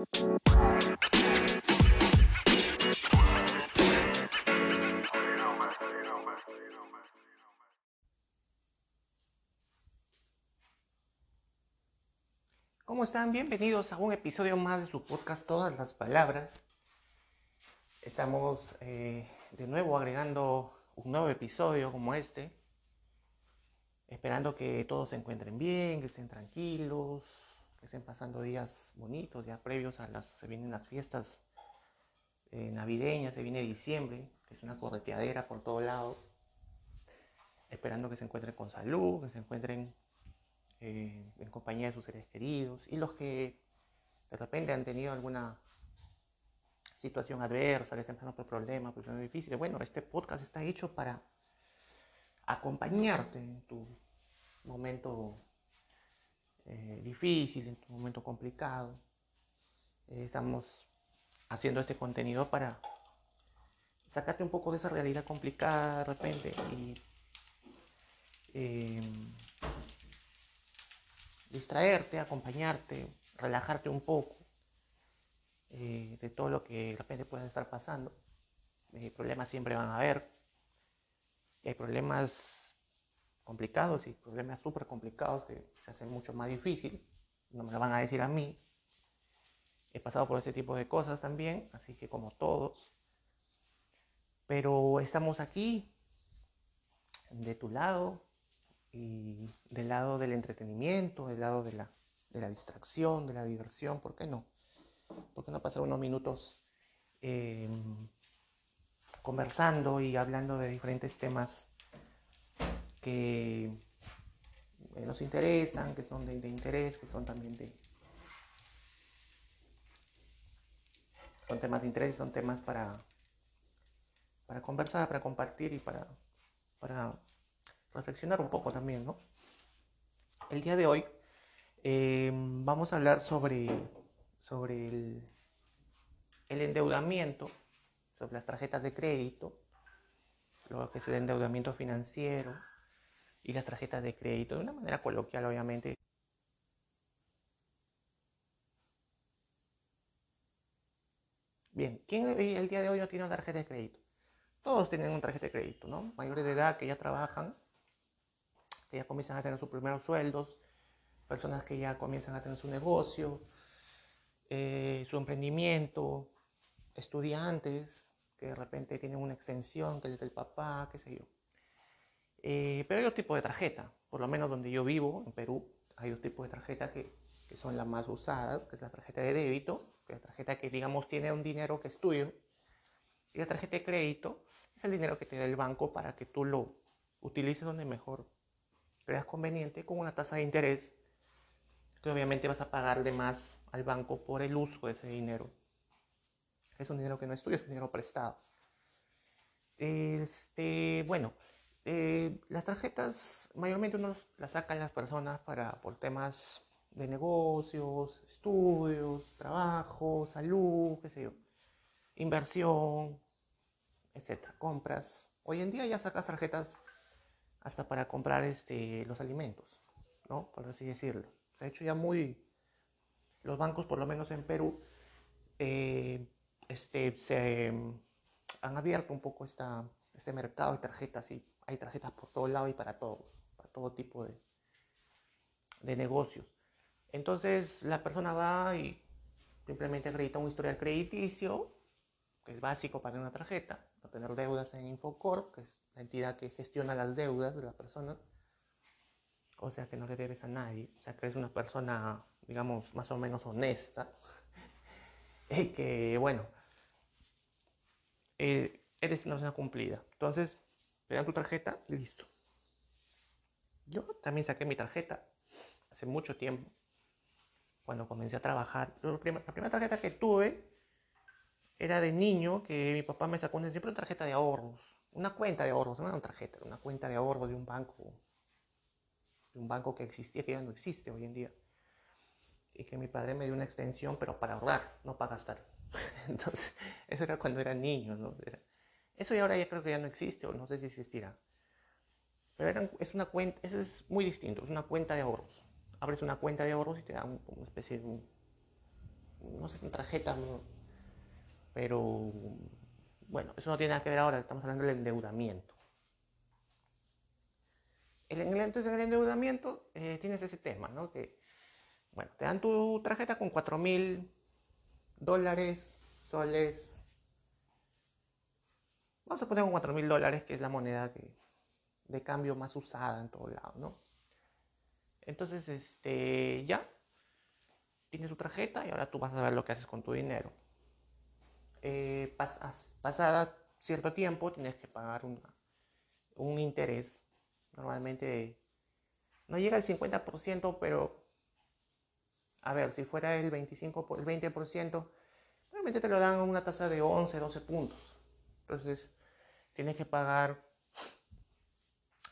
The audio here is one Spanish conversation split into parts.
¿Cómo están? Bienvenidos a un episodio más de su podcast Todas las Palabras. Estamos eh, de nuevo agregando un nuevo episodio como este, esperando que todos se encuentren bien, que estén tranquilos, estén pasando días bonitos, ya previos a las, se vienen las fiestas eh, navideñas, se viene diciembre, que es una correteadera por todo lado, esperando que se encuentren con salud, que se encuentren eh, en compañía de sus seres queridos y los que de repente han tenido alguna situación adversa, que estén pasando por problemas, por problemas difíciles. Bueno, este podcast está hecho para acompañarte en tu momento eh, difícil, en tu momento complicado. Eh, estamos haciendo este contenido para sacarte un poco de esa realidad complicada de repente y distraerte, acompañarte, relajarte un poco eh, de todo lo que de repente pueda estar pasando. Problemas siempre van a haber. hay problemas complicados y problemas súper complicados que se hacen mucho más difícil. No me lo van a decir a mí. He pasado por ese tipo de cosas también, así que como todos. Pero estamos aquí, de tu lado, y del lado del entretenimiento, del lado de la, de la distracción, de la diversión, ¿por qué no? ¿Por qué no pasar unos minutos em, conversando y hablando de diferentes temas que eh, nos interesan, que son de, interés, que son también de... Son temas de interés, son temas para, para conversar, para compartir y para, para reflexionar un poco también, ¿no? El día de hoy eh, vamos a hablar sobre, sobre el, el, endeudamiento, sobre las tarjetas de crédito, lo que es el endeudamiento financiero y las tarjetas de crédito, de una manera coloquial, obviamente. Bien, ¿quién el día de hoy no tiene una tarjeta de crédito? Todos tienen una tarjeta de crédito, ¿no? Mayores de edad que ya trabajan que ya comienzan a tener sus primeros sueldos, personas que ya comienzan a tener su negocio, eh, su emprendimiento, estudiantes que de repente tienen una extensión, que es el papá, qué sé yo. Eh, pero hay otro tipo de tarjeta, por lo menos donde yo vivo, en Perú, hay dos tipos de tarjeta que, que son las más usadas, que es la tarjeta de débito, que es la tarjeta que digamos tiene un dinero que es tuyo, y la tarjeta de crédito es el dinero que te da el banco para que tú lo utilices donde mejor creas conveniente con una tasa de interés que obviamente vas a pagarle más al banco por el uso de ese dinero. Es un dinero que no es tuyo, es un dinero prestado. Este, bueno, eh, las tarjetas mayormente uno las sacan las personas para, por temas de negocios, estudios, trabajo, salud, qué sé yo, inversión, etcétera, compras. Hoy en día ya sacas tarjetas hasta para comprar este, los alimentos, ¿no? Por así decirlo. Se ha hecho ya muy... Los bancos, por lo menos en Perú, eh, este, se mm, han abierto un poco esta, este mercado de tarjetas y hay tarjetas por todo lado y para todos, para todo tipo de, de negocios. Entonces la persona va y simplemente acredita un historial crediticio, que es básico para una tarjeta, no tener deudas en Infocorp, que es la entidad que gestiona las deudas de las personas. O sea que no le debes a nadie, o sea que eres una persona, digamos, más o menos honesta. y que, bueno, eh, eres una persona cumplida. Entonces, te dan tu tarjeta, listo. Yo también saqué mi tarjeta hace mucho tiempo, cuando comencé a trabajar. La primera tarjeta que tuve era de niño que mi papá me sacó una, una tarjeta de ahorros, una cuenta de ahorros, no era una tarjeta, una cuenta de ahorros de un banco, de un banco que existía, que ya no existe hoy en día. Y que mi padre me dio una extensión, pero para ahorrar, no para gastar. Entonces, eso era cuando era niño, ¿no? Eso ya ahora ya creo que ya no existe, o no sé si existirá. Pero es una cuenta, eso es muy distinto, es una cuenta de ahorros. Abres una cuenta de ahorros y te da una especie de no sé, tarjeta, pero bueno, eso no tiene nada que ver ahora, estamos hablando del endeudamiento. El, entonces en el endeudamiento eh, tienes ese tema, ¿no? Que, bueno, te dan tu tarjeta con 4 mil dólares, soles. Vamos a poner con 4 mil dólares, que es la moneda de cambio más usada en todo lado, ¿no? Entonces, este, ya, tienes tu tarjeta y ahora tú vas a ver lo que haces con tu dinero. Eh, pasada cierto tiempo tienes que pagar un interés, normalmente no llega al 50%, pero a ver, si fuera el 25, el 20%, normalmente te lo dan a una tasa de 11, 12 puntos. Entonces, tienes que pagar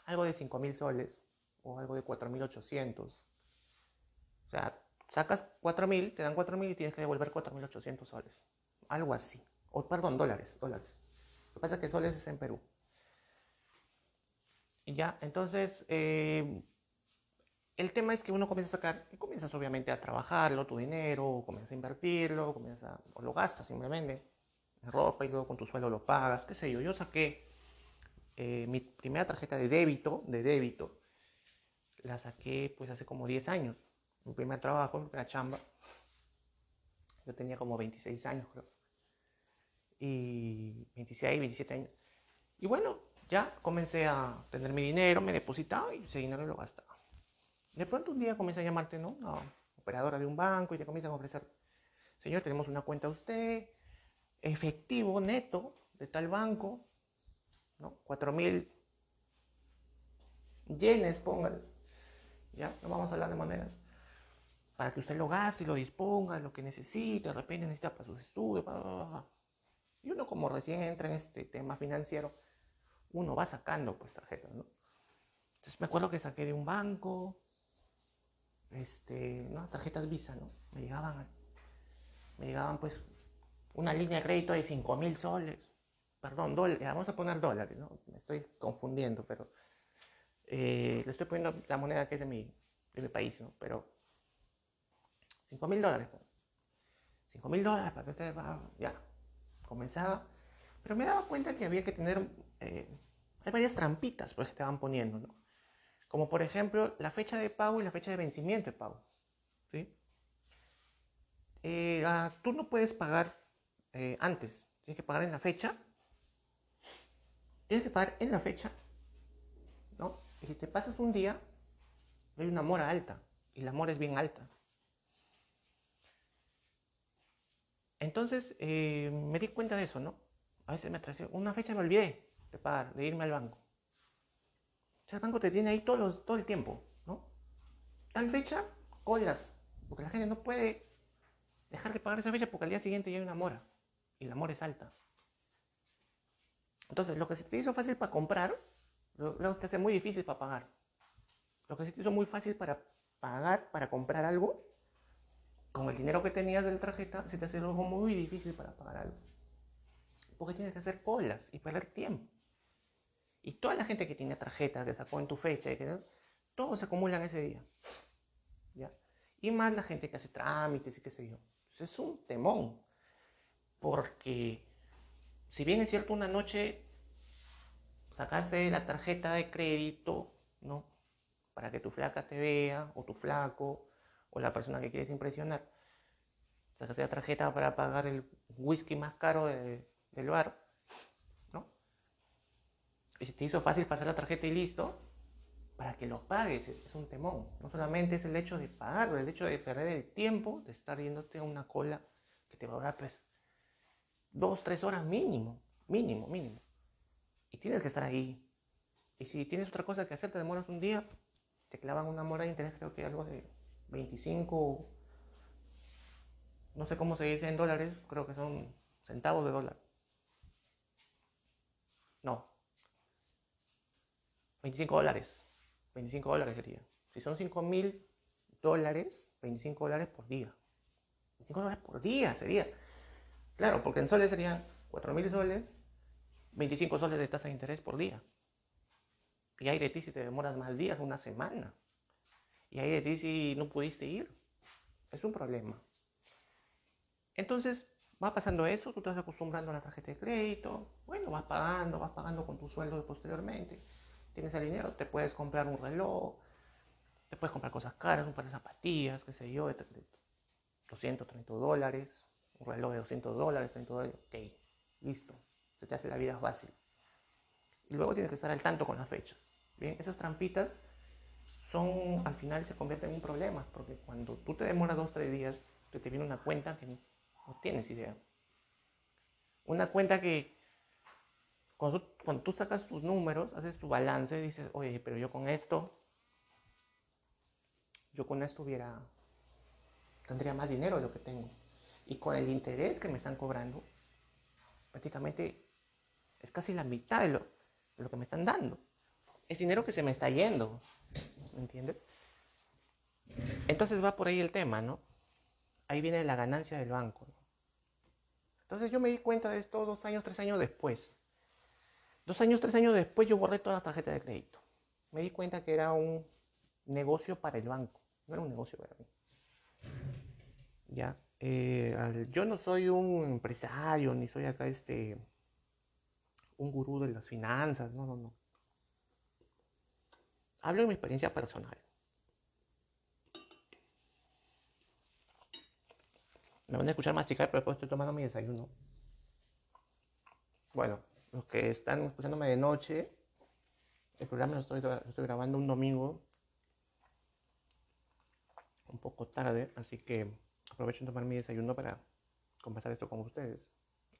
algo de 5.000 soles o algo de 4.800. O sea, sacas 4.000, te dan 4.000 y tienes que devolver 4.800 soles. Algo así. O, perdón, dólares, dólares. Lo que pasa es que soles es en Perú. Y ya, entonces, eh, el tema es que uno comienza a sacar, y comienzas obviamente a trabajarlo, tu dinero, comienzas a invertirlo, comienza, o lo gastas simplemente en ropa y luego con tu sueldo lo pagas, qué sé yo. Yo saqué eh, mi primera tarjeta de débito, de débito, la saqué pues hace como 10 años. Mi primer trabajo, mi primera chamba. Yo tenía como 26 años, creo. Y 26, 27 años. Y bueno, ya comencé a tener mi dinero, me depositaba y ese dinero lo gastaba. De pronto un día comienza a llamarte, ¿no? Una operadora de un banco y te comienzan a ofrecer, señor, tenemos una cuenta a usted, efectivo, neto, de tal banco, ¿no? 4 mil yenes, póngale. Ya, no vamos a hablar de monedas. Para que usted lo gaste y lo disponga, lo que necesite, de repente necesita para sus estudios, Y uno como recién entra en este tema financiero, uno va sacando pues tarjetas, ¿no? Entonces me acuerdo que saqué de un banco, este, ¿no? tarjetas Visa, ¿no? Me llegaban, me llegaban pues una línea de crédito de 5 mil soles, perdón, dólares, vamos a poner dólares, ¿no? Me estoy confundiendo, pero eh, le estoy poniendo la moneda que es de mi, de mi país, ¿no? Pero 5 mil dólares, 5 mil dólares para usted ya, comenzaba, pero me daba cuenta que había que tener, eh, hay varias trampitas pues, que van poniendo, ¿no? Como por ejemplo la fecha de pago y la fecha de vencimiento de pago. ¿sí? Eh, ah, tú no puedes pagar eh, antes, tienes que pagar en la fecha. Tienes que pagar en la fecha, ¿no? Y si te pasas un día, hay una mora alta, y la mora es bien alta. Entonces eh, me di cuenta de eso, ¿no? A veces me atrasé, una fecha me olvidé de pagar, de irme al banco el banco te tiene ahí todo, todo el tiempo, ¿no? Tal fecha, colas, porque la gente no puede dejar de pagar esa fecha porque al día siguiente ya hay una mora y la mora es alta. Entonces, lo que se te hizo fácil para comprar, luego se te hace muy difícil para pagar. Lo que se te hizo muy fácil para pagar, para comprar algo, con el dinero que tenías de la tarjeta, se te hace algo muy difícil para pagar algo. Porque tienes que hacer colas y perder tiempo. Y toda la gente que tiene tarjeta, que sacó en tu fecha, y que, todos se acumulan ese día. ¿ya? Y más la gente que hace trámites y qué sé yo. Entonces es un temón. Porque si bien es cierto, una noche sacaste la tarjeta de crédito, ¿no? Para que tu flaca te vea, o tu flaco, o la persona que quieres impresionar. Sacaste la tarjeta para pagar el whisky más caro del bar y si te hizo fácil pasar la tarjeta y listo, para que lo pagues es un temón. No solamente es el hecho de pagarlo, el hecho de perder el tiempo de estar yéndote a una cola que te va a durar pues dos, tres horas mínimo, mínimo, mínimo. Y tienes que estar ahí. Y si tienes otra cosa que hacer, te demoras un día, te clavan una mora de interés, creo que algo de 25, no sé cómo se dice en dólares, creo que son centavos de dólar. No, 25 dólares. 25 dólares sería. Si son 5 mil dólares, 25 dólares por día. 25 dólares por día sería. Claro, porque en soles serían 4 mil soles, 25 soles de tasa de interés por día. Y hay de ti si te demoras más días, una semana. Y hay de ti si no pudiste ir. Es un problema. Entonces, va pasando eso, tú te vas acostumbrando a la tarjeta de crédito, bueno, vas pagando, vas pagando con tu sueldo posteriormente, tienes el dinero, te puedes comprar un reloj, te puedes comprar cosas caras, un par de zapatillas, qué sé yo, de 200, 30 dólares, un reloj de 200 dólares, 30 dólares, ok, listo, se te hace la vida fácil. Y luego tienes que estar al tanto con las fechas. Bien, esas trampitas son, al final se convierten en un problema, porque cuando tú te demoras dos, tres días, te, te viene una cuenta que no tienes idea. Una cuenta que cuando tú, cuando tú sacas tus números, haces tu balance, dices, oye, pero yo con esto, yo con esto hubiera, tendría más dinero de lo que tengo. Y con el interés que me están cobrando, prácticamente es casi la mitad de lo, de lo que me están dando. Es dinero que se me está yendo. ¿Me entiendes? Entonces va por ahí el tema, ¿no? Ahí viene la ganancia del banco. Entonces yo me di cuenta de esto dos años, tres años después. Dos años, tres años después yo borré todas las tarjetas de crédito. Me di cuenta que era un negocio para el banco, no era un negocio para mí. Ya, eh, yo no soy un empresario, ni soy acá este, un gurú de las finanzas, no, no, no. Hablo de mi experiencia personal. Me van a escuchar masticar, pero después estoy tomando mi desayuno. Bueno, los que están escuchándome de noche, el programa lo estoy, estoy grabando un domingo, un poco tarde, así que aprovecho en tomar mi desayuno para conversar esto con ustedes.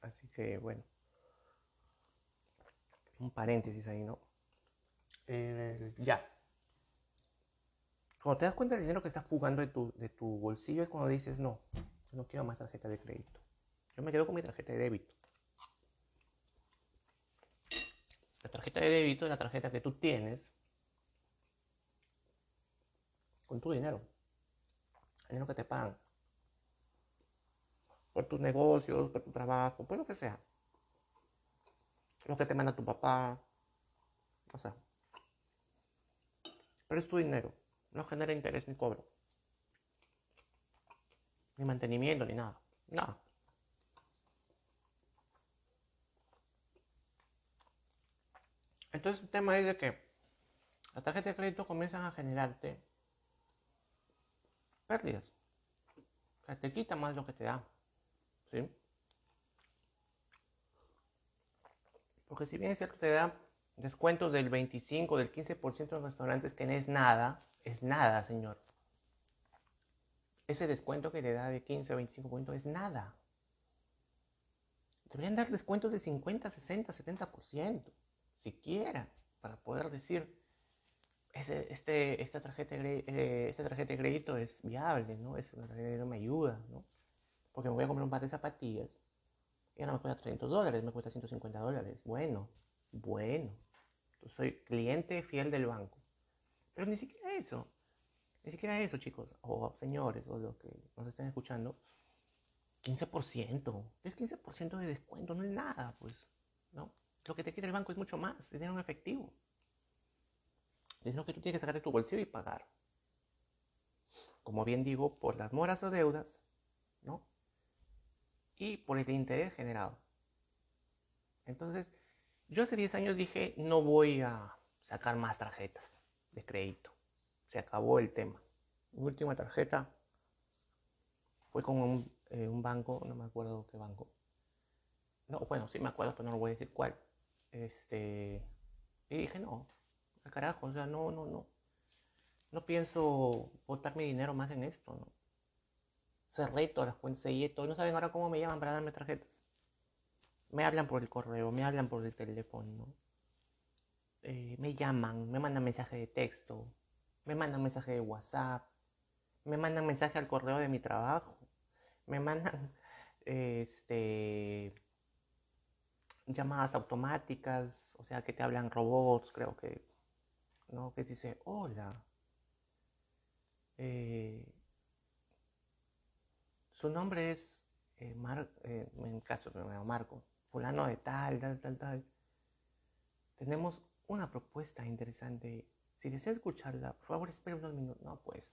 Así que bueno, un paréntesis ahí, ¿no? Eh, ya. Cuando te das cuenta del dinero que estás fugando de tu, de tu bolsillo es cuando dices, no, no quiero más tarjeta de crédito. Yo me quedo con mi tarjeta de débito. La tarjeta de débito es la tarjeta que tú tienes con tu dinero. El dinero que te pagan. Por tus negocios, por tu trabajo, por lo que sea. Lo que te manda tu papá. O sea. Pero es tu dinero. No genera interés ni cobro ni mantenimiento, ni nada. Nada. Entonces el tema es de que las tarjetas de crédito comienzan a generarte pérdidas. O sea, te quita más lo que te da. ¿Sí? Porque si bien es cierto te da descuentos del 25, del 15% en restaurantes, que no es nada, es nada, señor ese descuento que le da de 15 o 25 puntos es nada. Deberían dar descuentos de 50, 60, 70%, siquiera, para poder decir, este, esta, tarjeta eh, esta tarjeta de crédito es viable, ¿no? Es una tarjeta me ayuda, ¿no? Porque me voy a comprar un par de zapatillas y no me cuesta 300 dólares, me cuesta 150 dólares. Bueno, bueno. Yo soy cliente fiel del banco. Pero ni siquiera eso. Ni siquiera eso, chicos, o señores, o los que nos estén escuchando. 15%. Es 15% de descuento, no es nada, pues. ¿no? Lo que te quiere el banco es mucho más, es dinero en efectivo. Es lo que tú tienes que sacar de tu bolsillo y pagar. Como bien digo, por las moras o deudas, ¿no? Y por el interés generado. Entonces, yo hace 10 años dije, no voy a sacar más tarjetas de crédito se acabó el tema. Mi última tarjeta fue con un, eh, un, banco, no me acuerdo qué banco. No, bueno, sí me acuerdo, pero no lo voy a decir cuál. Este, y dije, no, carajo, o sea, no, no, no. No pienso botar mi dinero más en esto, ¿no? Cerré todas las cuentas, y todo. No saben ahora cómo me llaman para darme tarjetas. Me hablan por el correo, me hablan por el teléfono, eh, me llaman, me mandan mensaje de texto, me mandan mensaje de WhatsApp, me mandan mensaje al correo de mi trabajo, me mandan este, llamadas automáticas, o sea, que te hablan robots, creo que, ¿no? Que dice, hola. Eh, su nombre es, eh, eh, en caso de Marco, fulano de tal, tal, tal, tal. Tenemos una propuesta interesante si desea escucharla, por favor espere unos minutos. No, pues,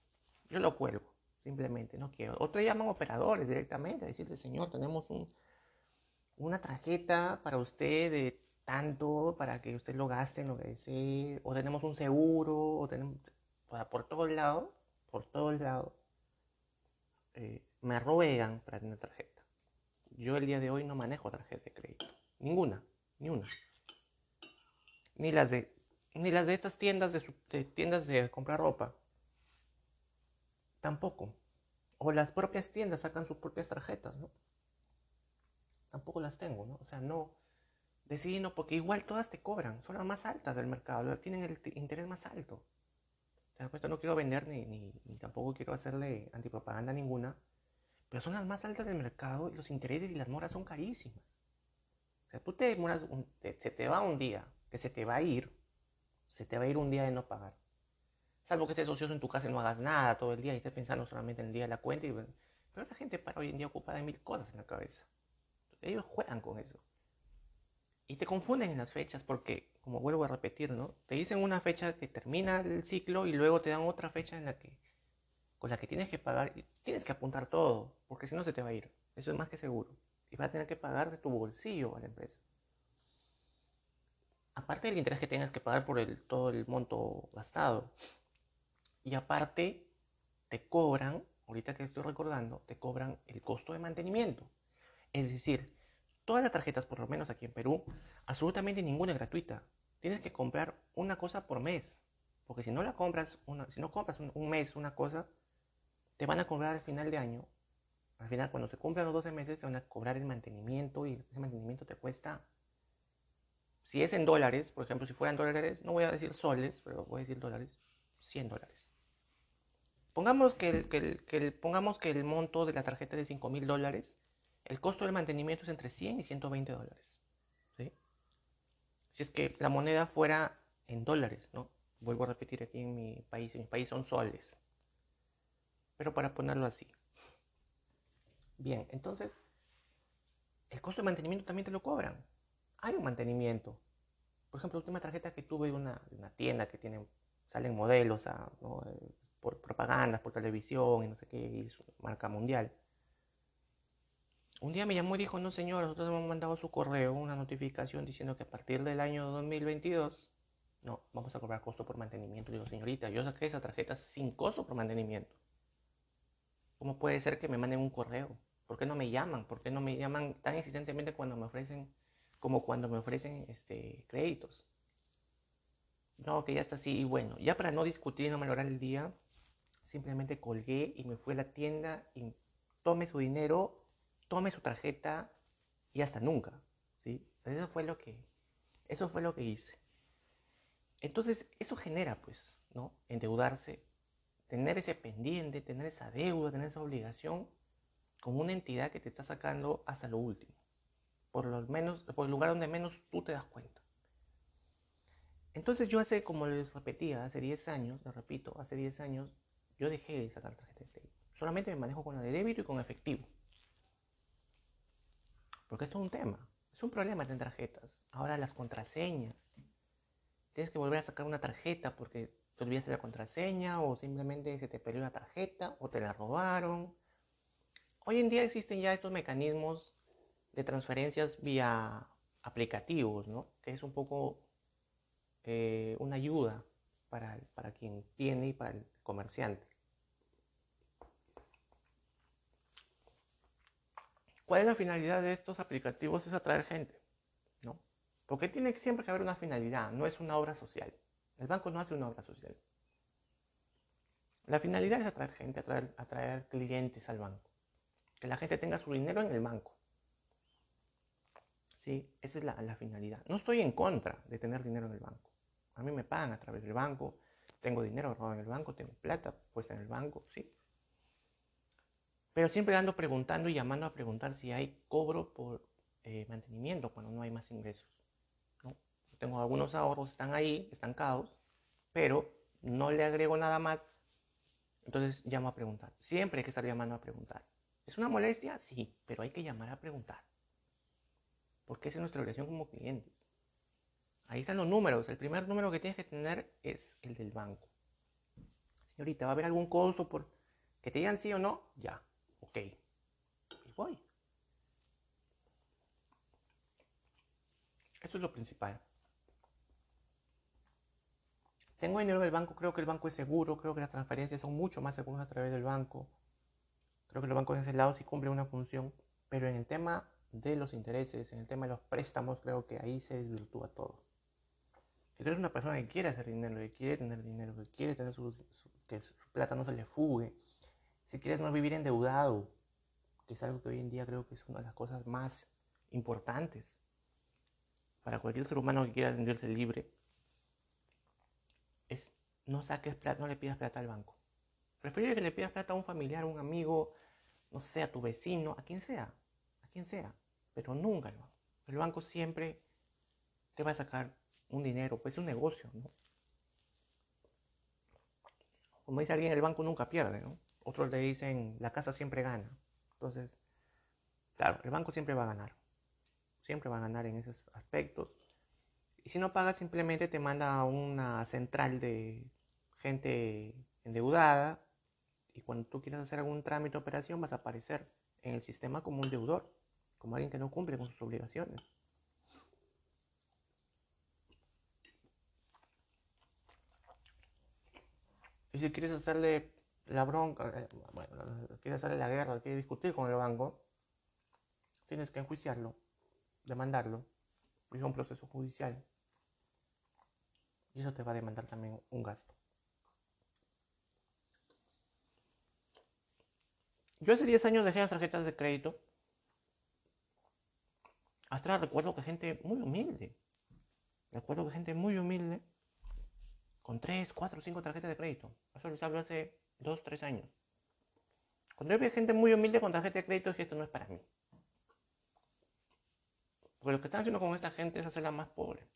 yo lo cuelgo. simplemente no quiero. Otros llaman operadores directamente a decirle, señor, tenemos un, una tarjeta para usted de tanto para que usted lo gaste en lo que desee, o tenemos un seguro, o tenemos, por todos lados, por todos lados, eh, me ruegan para tener tarjeta. Yo el día de hoy no manejo tarjeta de crédito, ninguna, ni una. Ni las de, ni las de estas tiendas de, de tiendas de comprar ropa, tampoco. O las propias tiendas sacan sus propias tarjetas, ¿no? Tampoco las tengo, ¿no? O sea, no decidí no, porque igual todas te cobran, son las más altas del mercado, tienen el interés más alto. O sea, no quiero vender ni, ni, tampoco quiero hacerle antipropaganda ninguna, pero son las más altas del mercado y los intereses y las moras son carísimas. O sea, tú te demoras, se te va un día, que se te va a ir, se te va a ir un día de no pagar. Salvo que estés ocioso en tu casa y no hagas nada todo el día y estés pensando solamente en el día de la cuenta. Y, pero la gente para hoy en día ocupada de mil cosas en la cabeza. Ellos juegan con eso. Y te confunden en las fechas porque, como vuelvo a repetir, ¿no? Te dicen una fecha que termina el ciclo y luego te dan otra fecha en la que la que tienes que pagar tienes que apuntar todo, porque si no se te va a ir. Eso es más que seguro. Y vas a tener que pagar de tu bolsillo a la empresa. Aparte del interés que tengas que pagar por el, todo el monto gastado. Y aparte, te cobran, ahorita que estoy recordando, te cobran el costo de mantenimiento. Es decir, todas las tarjetas, por lo menos aquí en Perú, absolutamente ninguna es gratuita. Tienes que comprar una cosa por mes. Porque si no la compras, una, si no compras un, mes una cosa, te van a cobrar al final de año. Al final, cuando se cumplan los 12 meses, te van a cobrar el mantenimiento y ese mantenimiento te cuesta. Si es en dólares, por ejemplo, si fueran dólares, no voy a decir soles, pero voy a decir dólares, 100 dólares. Pongamos que el, que el, pongamos que el monto de la tarjeta es de 5 mil dólares el costo del mantenimiento es entre 100 y 120 dólares. Si es que la moneda fuera en dólares, ¿no? Vuelvo a repetir aquí en mi país, en mi país son soles. Pero para ponerlo así. Bien, entonces, el costo de mantenimiento también te lo cobran. Hay un mantenimiento. Por ejemplo, la última tarjeta que tuve de una, una tienda que tiene, salen modelos por propagandas, por televisión y no sé qué, y su marca mundial un día me llamó y dijo, no señor, nosotros hemos mandado su correo, una notificación diciendo que a partir del año 2022, no, vamos a cobrar costo por mantenimiento. Digo, señorita, yo saqué esa tarjeta sin costo por mantenimiento. ¿Cómo puede ser que me manden un correo? ¿Por qué no me llaman? ¿Por qué no me llaman tan insistentemente cuando me ofrecen, como cuando me ofrecen este, créditos? No, que ya está así. Y bueno, ya para no discutir y no valorar el día, simplemente colgué y me fui a la tienda y tomé su dinero tome su tarjeta y hasta nunca, ¿sí? Eso fue lo que, eso fue lo que hice. Entonces, eso genera, pues, ¿no? Endeudarse, tener ese pendiente, tener esa deuda, tener esa obligación con una entidad que te está sacando hasta lo último. Por lo menos, por el lugar donde menos tú te das cuenta. Entonces yo hace, como les repetía, hace 10 años, les repito, hace 10 años, yo dejé de sacar tarjeta de crédito. Solamente me manejo con la de débito y con efectivo. Porque esto es un tema, es un problema tener tarjetas. Ahora las contraseñas. Tienes que volver a sacar una tarjeta porque te olvidaste la contraseña o simplemente se te perdió la tarjeta o te la robaron. Hoy en día existen ya estos mecanismos de transferencias vía aplicativos, ¿no? Que es un poco eh, una ayuda para, para quien tiene y para el comerciante. ¿Cuál es la finalidad de estos aplicativos? Es atraer gente, ¿no? Porque tiene siempre que haber una finalidad, no es una obra social. El banco no hace una obra social. La finalidad es atraer gente, atraer, clientes al banco. Que la gente tenga su dinero en el banco. Sí, esa es la, finalidad. No estoy en contra de tener dinero en el banco. A mí me pagan a través del banco, tengo dinero ahorrado en el banco, tengo plata puesta en el banco, sí. Pero siempre ando preguntando y llamando a preguntar si hay cobro por eh, mantenimiento cuando no hay más ingresos. Tengo algunos ahorros, están ahí, estancados, pero no le agrego nada más. Entonces llamo a preguntar. Siempre hay que estar llamando a preguntar. ¿Es una molestia? Sí, pero hay que llamar a preguntar. Porque esa es nuestra obligación como clientes. Ahí están los números. El primer número que tienes que tener es el del banco. Señorita, ¿va a haber algún costo por Que te digan sí o no, ya, ok. Y voy. Eso es lo principal. Tengo dinero en el banco, creo que el banco es seguro, creo que las transferencias son mucho más seguras a través del banco. Creo que los bancos en ese lado sí cumplen una función, pero en el tema de los intereses, en el tema de los préstamos, creo que ahí se desvirtúa todo. Si tú eres una persona que quiere hacer dinero, que quiere tener dinero, que quiere tener que su plata no se le fugue, si quieres no vivir endeudado, que es algo que hoy en día creo que es una de las cosas más importantes para cualquier ser humano que quiera sentirse libre, es no saques plata, no le pidas plata al banco. Preferible que le pidas plata a un familiar, a un amigo, no sé, a tu vecino, a quien sea, a quien sea, pero nunca el banco. El banco siempre te va a sacar un dinero, pues es un negocio, ¿no? Como dice alguien, el banco nunca pierde, ¿no? Otros le dicen, la casa siempre gana. Entonces, claro, el banco siempre va a ganar. Siempre va a ganar en esos aspectos. Y si no pagas, simplemente te manda a una central de gente endeudada. Y cuando tú quieras hacer algún trámite o operación, vas a aparecer en el sistema como un deudor, como alguien que no cumple con sus obligaciones. Y si quieres hacerle la bronca, eh, bueno, quieres hacerle la guerra, quieres discutir con el banco, tienes que enjuiciarlo, demandarlo, es un proceso judicial. Y eso te va a demandar también un gasto. Yo hace 10 años dejé las tarjetas de crédito. Hasta ahora recuerdo que gente muy humilde. Recuerdo que gente muy humilde con 3, 4, 5 tarjetas de crédito. Eso les hablo hace 2, 3 años. Cuando yo veo gente muy humilde con tarjeta de crédito, dije, esto no es para mí. Porque lo que están haciendo con esta gente es hacerla más pobre.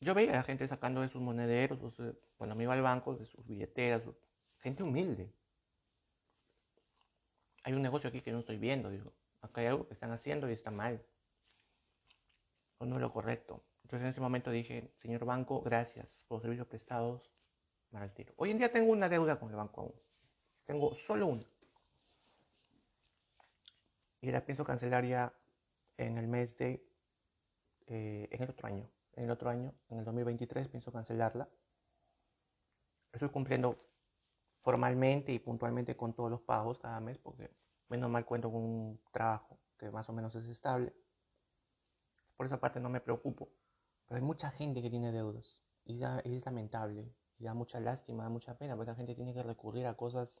Yo veía a la gente sacando de sus monederos, bueno, me iba al banco, de sus billeteras, gente humilde. Hay un negocio aquí que no estoy viendo, digo. Acá hay algo que están haciendo y está mal o no es lo correcto. Entonces en ese momento dije, señor banco, gracias por los servicios prestados, mal tiro. Hoy en día tengo una deuda con el banco aún. Tengo solo una. Y la pienso cancelar ya en el mes de, eh, en el otro año. En el otro año, en el 2023, pienso cancelarla. Estoy cumpliendo formalmente y puntualmente con todos los pagos cada mes porque menos mal cuento con un trabajo que más o menos es estable por esa parte no me preocupo. Pero hay mucha gente que tiene deudas y, es lamentable, y da mucha lástima, da mucha pena, porque la gente tiene que recurrir a cosas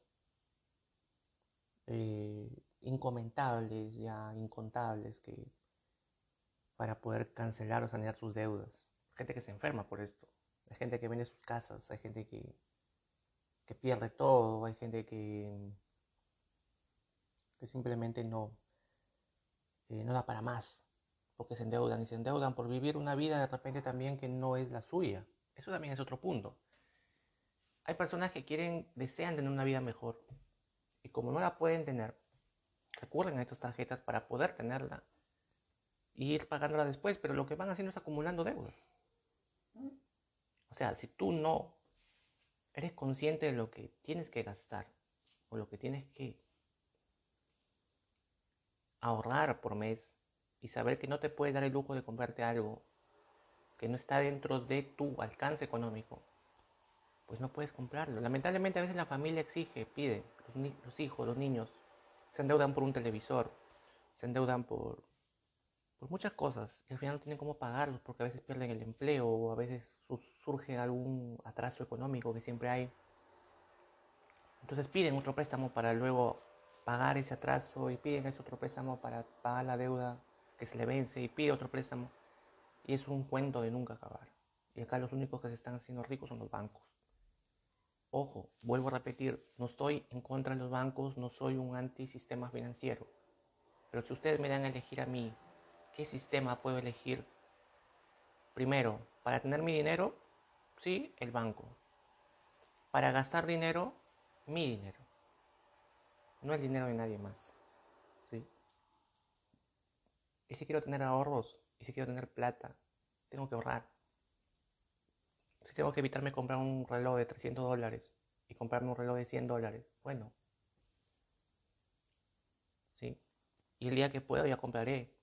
eh, incomentables, ya incontables, que para poder cancelar o sanear sus deudas. Gente que se enferma por esto, hay gente que vende sus casas, hay gente que, que pierde todo, hay gente que, que simplemente no, eh, no da para más porque se endeudan y se endeudan por vivir una vida de repente también que no es la suya. Eso también es otro punto. Hay personas que quieren, desean tener una vida mejor y como no la pueden tener, recurren a estas tarjetas para poder tenerla y ir pagándola después, pero lo que van haciendo es acumulando deudas. O sea, si tú no eres consciente de lo que tienes que gastar o lo que tienes que ahorrar por mes, y saber que no te puedes dar el lujo de comprarte algo que no está dentro de tu alcance económico, pues no puedes comprarlo. Lamentablemente a veces la familia exige, pide, los, hijos, los niños, se endeudan por un televisor, se endeudan por, por muchas cosas y al final no tienen cómo pagarlos porque a veces pierden el empleo o a veces surge algún atraso económico que siempre hay. Entonces piden otro préstamo para luego pagar ese atraso y piden ese otro préstamo para pagar la deuda que se le vence y pide otro préstamo. Y es un cuento de nunca acabar. Y acá los únicos que se están haciendo ricos son los bancos. Ojo, vuelvo a repetir, no estoy en contra de los bancos, no soy un antisistema financiero. Pero si ustedes me dan a elegir a mí, ¿qué sistema puedo elegir? Primero, para tener mi dinero, sí, el banco. Para gastar dinero, mi dinero. No el dinero de nadie más. Y si quiero tener ahorros, y si quiero tener plata, tengo que ahorrar. Si tengo que evitarme comprar un reloj de 300 dólares y comprarme un reloj de 100 dólares, bueno. ¿Sí? Y el día que pueda ya compraré.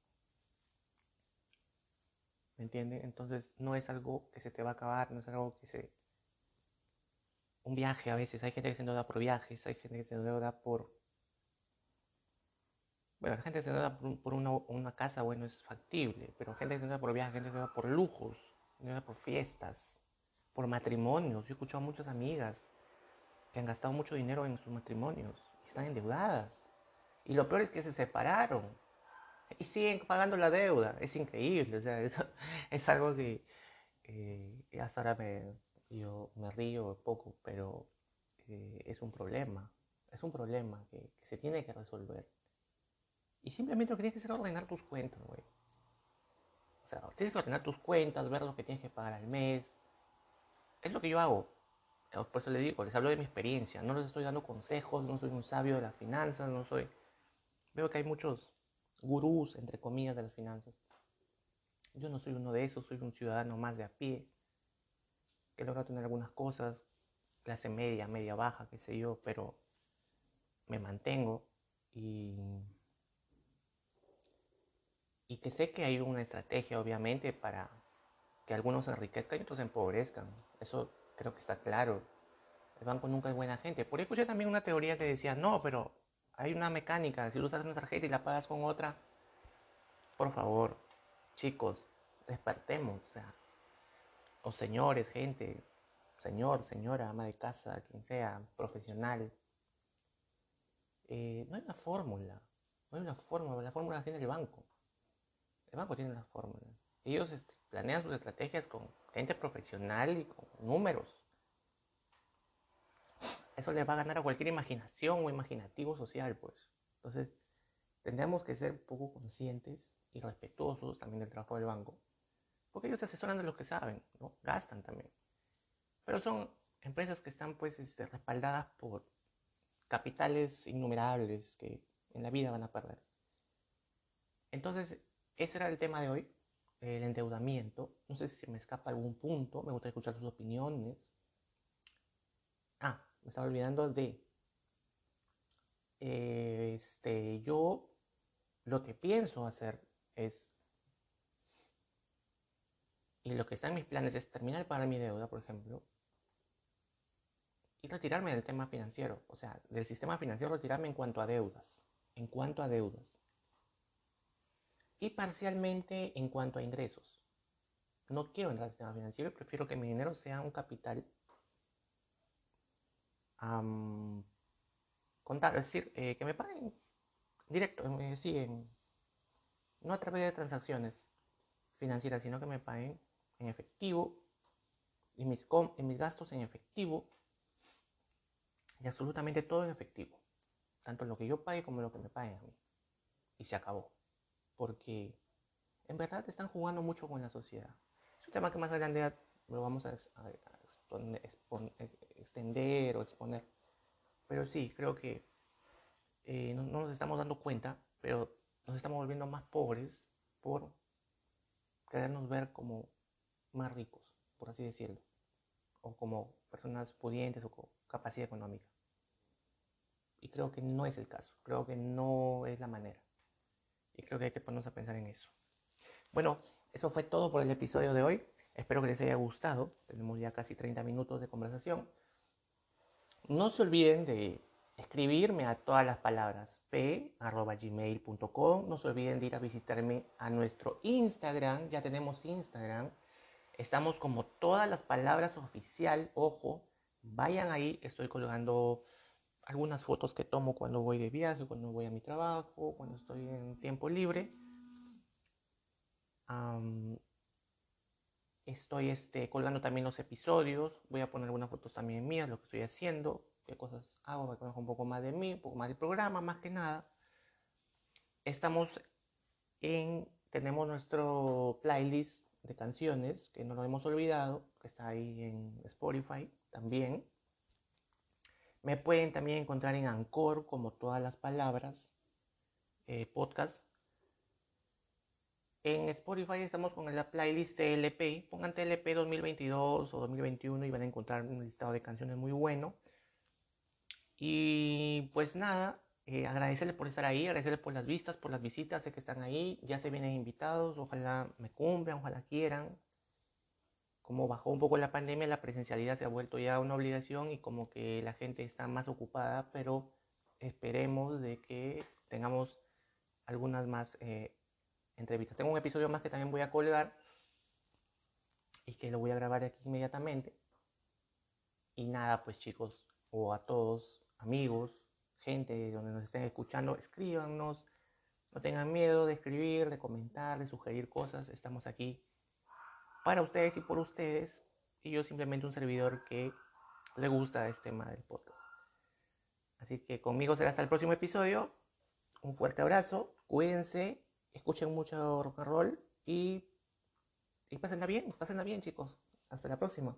¿Me entiendes? Entonces no es algo que se te va a acabar, no es algo que se... Un viaje a veces, hay gente que se endeuda por viajes, hay gente que se endeuda por... Bueno, la gente que se endeuda por, una, casa, bueno, es factible, pero gente que se endeuda por viajes, gente que se endeuda por lujos, se endeuda por fiestas, por matrimonios. Yo he escuchado a muchas amigas que han gastado mucho dinero en sus matrimonios y están endeudadas. Y lo peor es que se separaron y siguen pagando la deuda. Es increíble, o sea, es, algo que eh, hasta ahora me, yo me río poco, pero eh, es un problema. Es un problema que, se tiene que resolver. Y simplemente lo que tienes que hacer es ordenar tus cuentas, güey. O sea, tienes que ordenar tus cuentas, ver lo que tienes que pagar al mes. Es lo que yo hago. Por eso les digo, les hablo de mi experiencia. No les estoy dando consejos, no soy un sabio de las finanzas, no soy... Veo que hay muchos gurús, entre comillas, de las finanzas. Yo no soy uno de esos, soy un ciudadano más de a pie, que logra tener algunas cosas, clase media, media baja, qué sé yo, pero me mantengo y, y que sé que hay una estrategia, obviamente, para que algunos enriquezcan y otros empobrezcan. Eso creo que está claro. El banco nunca es buena gente. Por ahí escuché también una teoría que decía, no, pero hay una mecánica, si usas una tarjeta y la pagas con otra, por favor, chicos, despertemos, o sea, señores, gente, señor, señora, ama de casa, quien sea, profesional. Eh, no hay una fórmula, no hay una fórmula, la fórmula la tiene el banco. El banco tiene la fórmula. Ellos este, planean sus estrategias con gente profesional y con números eso le va a ganar a cualquier imaginación o imaginativo social, pues. Entonces, tendríamos que ser poco conscientes y respetuosos también del trabajo del banco, porque ellos se asesoran de lo que saben, ¿no? Gastan también. Pero son empresas que están, pues, este, respaldadas por capitales innumerables que en la vida van a perder. Entonces, ese era el tema de hoy, el endeudamiento. No sé si se me escapa algún punto, me gustaría escuchar sus opiniones. Ah, me estaba olvidando de, este, yo lo que pienso hacer es, y lo que está en mis planes es terminar pagar mi deuda, por ejemplo, y retirarme del tema financiero, o sea, del sistema financiero retirarme en cuanto a deudas, en cuanto a deudas. Y parcialmente en cuanto a ingresos. No quiero entrar al sistema financiero prefiero que mi dinero sea un capital contar, es decir, eh, que me paguen directo, eh, sí, no a través de transacciones financieras, sino que me paguen en efectivo y mis, mis gastos en efectivo y absolutamente todo en efectivo, tanto lo que yo pague como lo que me paguen a mí. Y se acabó, porque en verdad están jugando mucho con la sociedad. Es un tema que más adelante lo vamos a, extender o exponer. Pero sí, creo que eh, no, nos estamos dando cuenta, pero nos estamos volviendo más pobres por querernos ver como más ricos, por así decirlo, o como personas pudientes o con capacidad económica. Y creo que no es el caso, creo que no es la manera. Y creo que hay que ponernos a pensar en eso. Bueno, eso fue todo por el episodio de hoy. Espero que les haya gustado. Tenemos ya casi 30 minutos de conversación. No se olviden de escribirme a todas las palabras p.gmail.com. No se olviden de ir a visitarme a nuestro Instagram. Ya tenemos Instagram. Estamos como todas las palabras oficial. Ojo, vayan ahí. Estoy colgando algunas fotos que tomo cuando voy de viaje, cuando voy a mi trabajo, cuando estoy en tiempo libre. Estoy este, colgando también los episodios. Voy a poner algunas fotos también mías, lo que estoy haciendo, qué cosas hago, me conozco un poco más de mí, un poco más del programa, más que nada. Estamos en, tenemos nuestro playlist de canciones, que no lo hemos olvidado, que está ahí en Spotify también. Me pueden también encontrar en Anchor, como todas las palabras, eh, podcast En Spotify estamos con la playlist TLP. Pongan TLP 2022 o 2021 y van a encontrar un listado de canciones muy bueno. Y pues nada, eh, agradecerles por estar ahí, agradecerles por las vistas, por las visitas, sé que están ahí, ya se vienen invitados, ojalá me cumplan, ojalá quieran. Como bajó un poco la pandemia, la presencialidad se ha vuelto ya una obligación y como que la gente está más ocupada, pero esperemos de que tengamos algunas más eh, entrevistas. Tengo un episodio más que también voy a colgar y que lo voy a grabar aquí inmediatamente. Y nada, pues chicos, o a todos, amigos, gente donde nos estén escuchando, escríbanos, no tengan miedo de escribir, de comentar, de sugerir cosas, estamos aquí para ustedes y por ustedes, y yo simplemente un servidor que le gusta este tema del podcast. Así que conmigo será hasta el próximo episodio. Un fuerte abrazo, cuídense, escuchen mucho rock and roll y, y pásenla bien, pásenla bien chicos. Hasta la próxima.